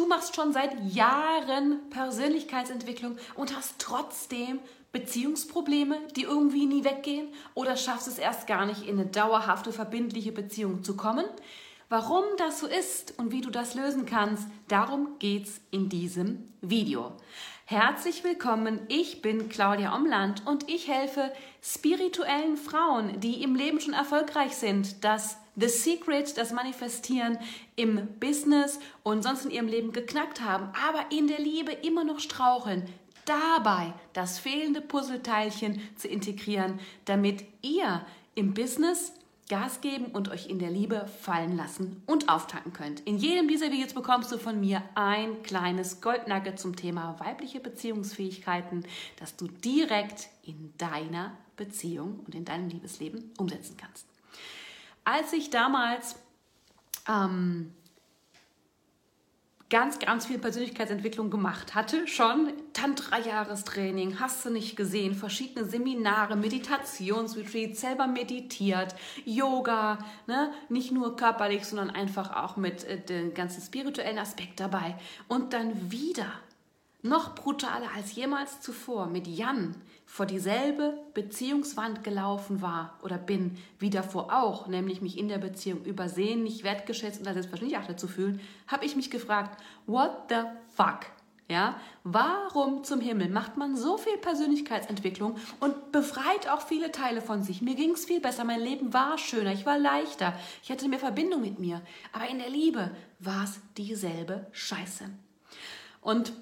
du machst schon seit Jahren Persönlichkeitsentwicklung und hast trotzdem Beziehungsprobleme, die irgendwie nie weggehen oder schaffst es erst gar nicht in eine dauerhafte, verbindliche Beziehung zu kommen. Warum das so ist und wie du das lösen kannst, darum geht's in diesem Video. Herzlich willkommen, ich bin Claudia Omland und ich helfe spirituellen Frauen, die im Leben schon erfolgreich sind, das The Secret, das Manifestieren im Business und sonst in ihrem Leben geknackt haben, aber in der Liebe immer noch straucheln, dabei das fehlende Puzzleteilchen zu integrieren, damit ihr im Business Gas geben und euch in der Liebe fallen lassen und auftanken könnt. In jedem dieser Videos bekommst du von mir ein kleines Goldnugget zum Thema weibliche Beziehungsfähigkeiten, das du direkt in deiner Beziehung und in deinem Liebesleben umsetzen kannst. Als ich damals ähm, ganz, ganz viel Persönlichkeitsentwicklung gemacht hatte. Schon Tantra-Jahrestraining, hast du nicht gesehen, verschiedene Seminare, Meditationsretreats, selber meditiert, Yoga, ne? nicht nur körperlich, sondern einfach auch mit äh, dem ganzen spirituellen Aspekt dabei. Und dann wieder, noch brutaler als jemals zuvor, mit Jan vor dieselbe Beziehungswand gelaufen war oder bin, wie davor auch, nämlich mich in der Beziehung übersehen, nicht wertgeschätzt und als selbstverständlich achtet zu fühlen, habe ich mich gefragt, what the fuck? Ja, warum zum Himmel macht man so viel Persönlichkeitsentwicklung und befreit auch viele Teile von sich? Mir ging es viel besser, mein Leben war schöner, ich war leichter, ich hatte mehr Verbindung mit mir. Aber in der Liebe war es dieselbe Scheiße. Und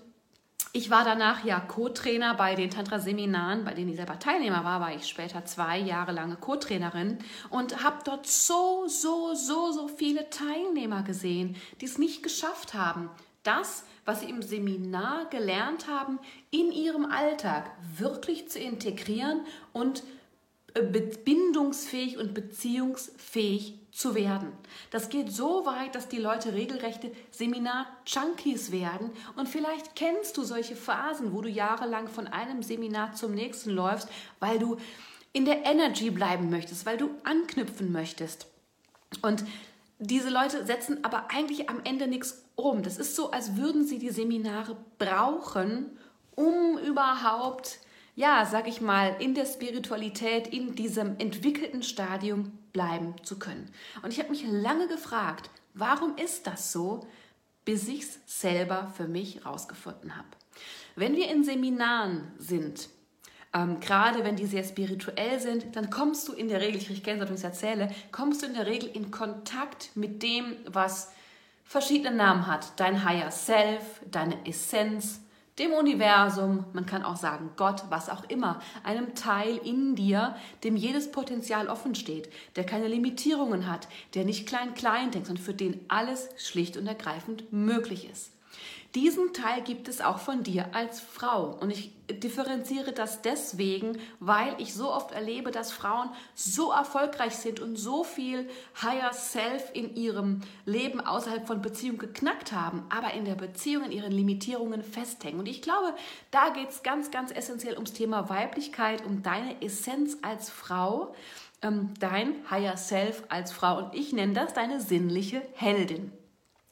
ich war danach ja Co-Trainer bei den Tantra-Seminaren, bei denen ich selber Teilnehmer war, war ich später zwei Jahre lange Co-Trainerin und habe dort so, so, so, so viele Teilnehmer gesehen, die es nicht geschafft haben, das, was sie im Seminar gelernt haben, in ihrem Alltag wirklich zu integrieren und äh, bindungsfähig und beziehungsfähig zu werden. Das geht so weit, dass die Leute regelrechte Seminar-Junkies werden. Und vielleicht kennst du solche Phasen, wo du jahrelang von einem Seminar zum nächsten läufst, weil du in der Energy bleiben möchtest, weil du anknüpfen möchtest. Und diese Leute setzen aber eigentlich am Ende nichts um. Das ist so, als würden sie die Seminare brauchen, um überhaupt ja, sag ich mal, in der Spiritualität, in diesem entwickelten Stadium bleiben zu können. Und ich habe mich lange gefragt, warum ist das so, bis ich es selber für mich rausgefunden habe. Wenn wir in Seminaren sind, ähm, gerade wenn die sehr spirituell sind, dann kommst du in der Regel, ich kenne es, wenn ich erzähle, kommst du in der Regel in Kontakt mit dem, was verschiedene Namen hat. Dein Higher Self, deine Essenz, dem Universum, man kann auch sagen Gott, was auch immer, einem Teil in dir, dem jedes Potenzial offen steht, der keine Limitierungen hat, der nicht klein-klein denkt, sondern für den alles schlicht und ergreifend möglich ist. Diesen Teil gibt es auch von dir als Frau. Und ich differenziere das deswegen, weil ich so oft erlebe, dass Frauen so erfolgreich sind und so viel Higher Self in ihrem Leben außerhalb von Beziehung geknackt haben, aber in der Beziehung in ihren Limitierungen festhängen. Und ich glaube, da geht es ganz, ganz essentiell ums Thema Weiblichkeit, um deine Essenz als Frau ähm, dein Higher Self als Frau und ich nenne das deine sinnliche Heldin.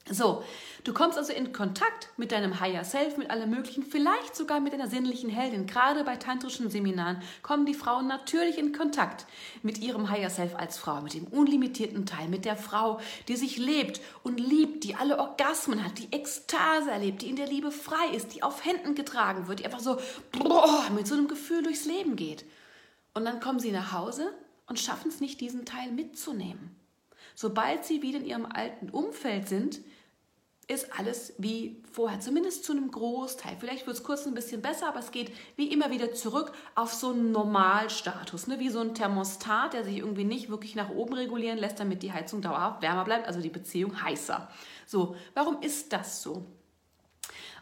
So, du kommst also in Kontakt mit deinem Higher Self, mit allem Möglichen, vielleicht sogar mit deiner sinnlichen Heldin. Gerade bei tantrischen Seminaren kommen die Frauen natürlich in Kontakt mit ihrem Higher Self als Frau, mit dem unlimitierten Teil, mit der Frau, die sich lebt und liebt, die alle Orgasmen hat, die Ekstase erlebt, die in der Liebe frei ist, die auf Händen getragen wird, die einfach so boah, mit so einem Gefühl durchs Leben geht. Und dann kommen sie nach Hause und schaffen es nicht, diesen Teil mitzunehmen. Sobald sie wieder in ihrem alten Umfeld sind, ist alles wie vorher, zumindest zu einem Großteil. Vielleicht wird es kurz ein bisschen besser, aber es geht wie immer wieder zurück auf so einen Normalstatus, ne? wie so ein Thermostat, der sich irgendwie nicht wirklich nach oben regulieren lässt, damit die Heizung dauerhaft wärmer bleibt, also die Beziehung heißer. So, warum ist das so?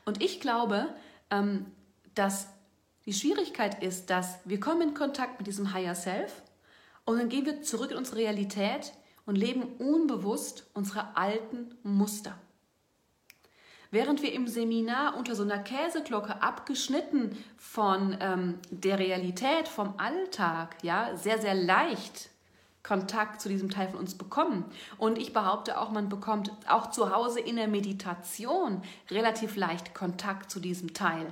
Und ich glaube, ähm, dass die Schwierigkeit ist, dass wir kommen in Kontakt mit diesem Higher Self und dann gehen wir zurück in unsere Realität und leben unbewusst unsere alten Muster. Während wir im Seminar unter so einer Käseglocke abgeschnitten von ähm, der Realität, vom Alltag, ja, sehr, sehr leicht Kontakt zu diesem Teil von uns bekommen. Und ich behaupte auch, man bekommt auch zu Hause in der Meditation relativ leicht Kontakt zu diesem Teil.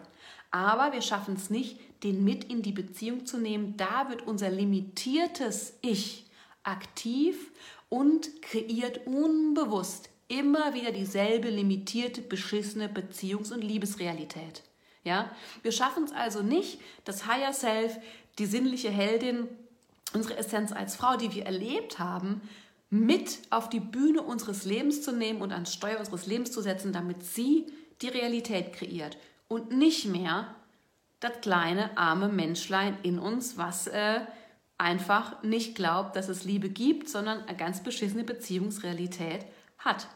Aber wir schaffen es nicht, den mit in die Beziehung zu nehmen. Da wird unser limitiertes Ich aktiv und kreiert unbewusst immer wieder dieselbe limitierte, beschissene Beziehungs- und Liebesrealität. Ja? Wir schaffen es also nicht, das Higher Self, die sinnliche Heldin, unsere Essenz als Frau, die wir erlebt haben, mit auf die Bühne unseres Lebens zu nehmen und ans Steuer unseres Lebens zu setzen, damit sie die Realität kreiert und nicht mehr das kleine arme Menschlein in uns, was äh, einfach nicht glaubt, dass es Liebe gibt, sondern eine ganz beschissene Beziehungsrealität hat.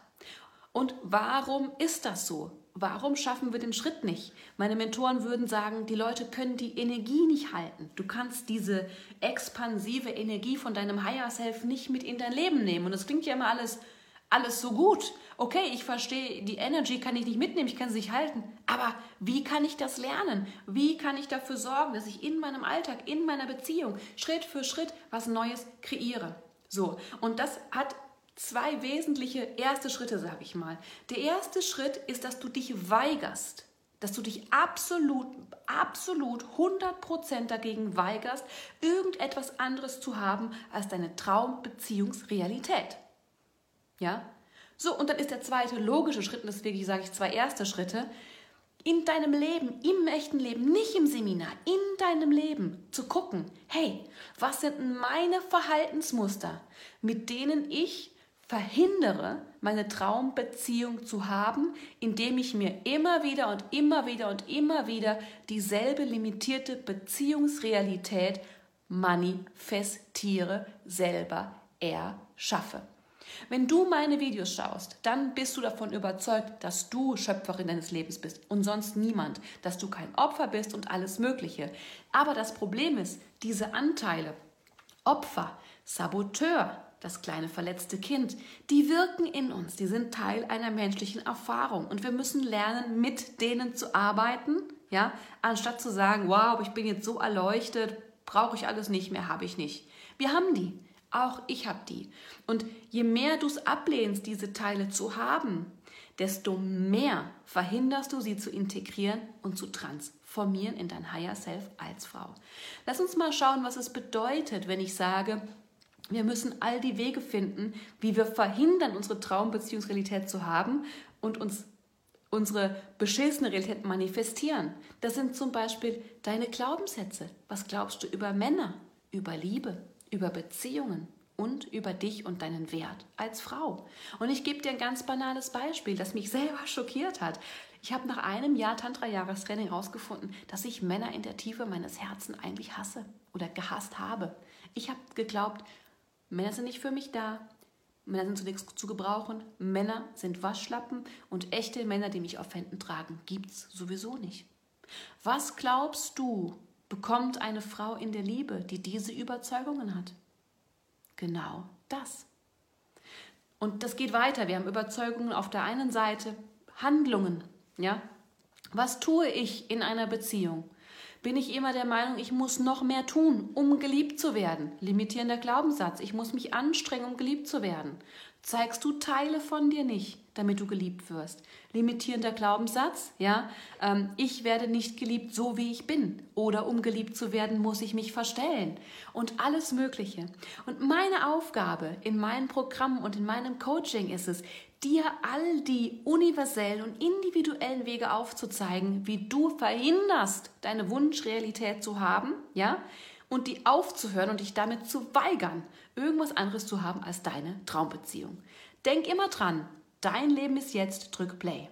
Und warum ist das so? Warum schaffen wir den Schritt nicht? Meine Mentoren würden sagen, die Leute können die Energie nicht halten. Du kannst diese expansive Energie von deinem Higher Self nicht mit in dein Leben nehmen. Und das klingt ja immer alles, alles so gut. Okay, ich verstehe, die Energy kann ich nicht mitnehmen, ich kann sie nicht halten. Aber wie kann ich das lernen? Wie kann ich dafür sorgen, dass ich in meinem Alltag, in meiner Beziehung Schritt für Schritt was Neues kreiere? So, und das hat zwei wesentliche erste Schritte, sage ich mal. Der erste Schritt ist, dass du dich weigerst, dass du dich absolut, absolut 100% dagegen weigerst, irgendetwas anderes zu haben als deine Traumbeziehungsrealität. Ja? So, und dann ist der zweite logische Schritt, und deswegen sage ich zwei erste Schritte, in deinem Leben, im echten Leben, nicht im Seminar, in deinem Leben zu gucken, hey, was sind meine Verhaltensmuster, mit denen ich verhindere, meine Traumbeziehung zu haben, indem ich mir immer wieder und immer wieder und immer wieder dieselbe limitierte Beziehungsrealität manifestiere, selber erschaffe. Wenn du meine Videos schaust, dann bist du davon überzeugt, dass du Schöpferin deines Lebens bist und sonst niemand, dass du kein Opfer bist und alles Mögliche. Aber das Problem ist, diese Anteile, Opfer, Saboteur, das kleine verletzte Kind, die wirken in uns, die sind Teil einer menschlichen Erfahrung und wir müssen lernen, mit denen zu arbeiten, ja, anstatt zu sagen, wow, ich bin jetzt so erleuchtet, brauche ich alles nicht mehr, habe ich nicht. Wir haben die, auch ich habe die. Und je mehr du es ablehnst, diese Teile zu haben, desto mehr verhinderst du sie zu integrieren und zu transformieren in dein Higher Self als Frau. Lass uns mal schauen, was es bedeutet, wenn ich sage, wir müssen all die Wege finden, wie wir verhindern, unsere Traumbeziehungsrealität zu haben und uns unsere beschissene Realität manifestieren. Das sind zum Beispiel deine Glaubenssätze. Was glaubst du über Männer, über Liebe, über Beziehungen und über dich und deinen Wert als Frau? Und ich gebe dir ein ganz banales Beispiel, das mich selber schockiert hat. Ich habe nach einem Jahr Tantra-Jahrestraining herausgefunden, dass ich Männer in der Tiefe meines Herzens eigentlich hasse oder gehasst habe. Ich habe geglaubt, Männer sind nicht für mich da. Männer sind zunächst zu gebrauchen. Männer sind Waschlappen und echte Männer, die mich auf Händen tragen, gibt's sowieso nicht. Was glaubst du, bekommt eine Frau in der Liebe, die diese Überzeugungen hat? Genau das. Und das geht weiter. Wir haben Überzeugungen auf der einen Seite, Handlungen, ja? Was tue ich in einer Beziehung? Bin ich immer der Meinung, ich muss noch mehr tun, um geliebt zu werden. Limitierender Glaubenssatz, ich muss mich anstrengen, um geliebt zu werden. Zeigst du Teile von dir nicht, damit du geliebt wirst. Limitierender Glaubenssatz, ja, ähm, ich werde nicht geliebt, so wie ich bin. Oder um geliebt zu werden, muss ich mich verstellen. Und alles Mögliche. Und meine Aufgabe in meinem Programm und in meinem Coaching ist es, dir all die universellen und individuellen Wege aufzuzeigen, wie du verhinderst, deine Wunschrealität zu haben, ja, und die aufzuhören und dich damit zu weigern, irgendwas anderes zu haben als deine Traumbeziehung. Denk immer dran, dein Leben ist jetzt, drück Play.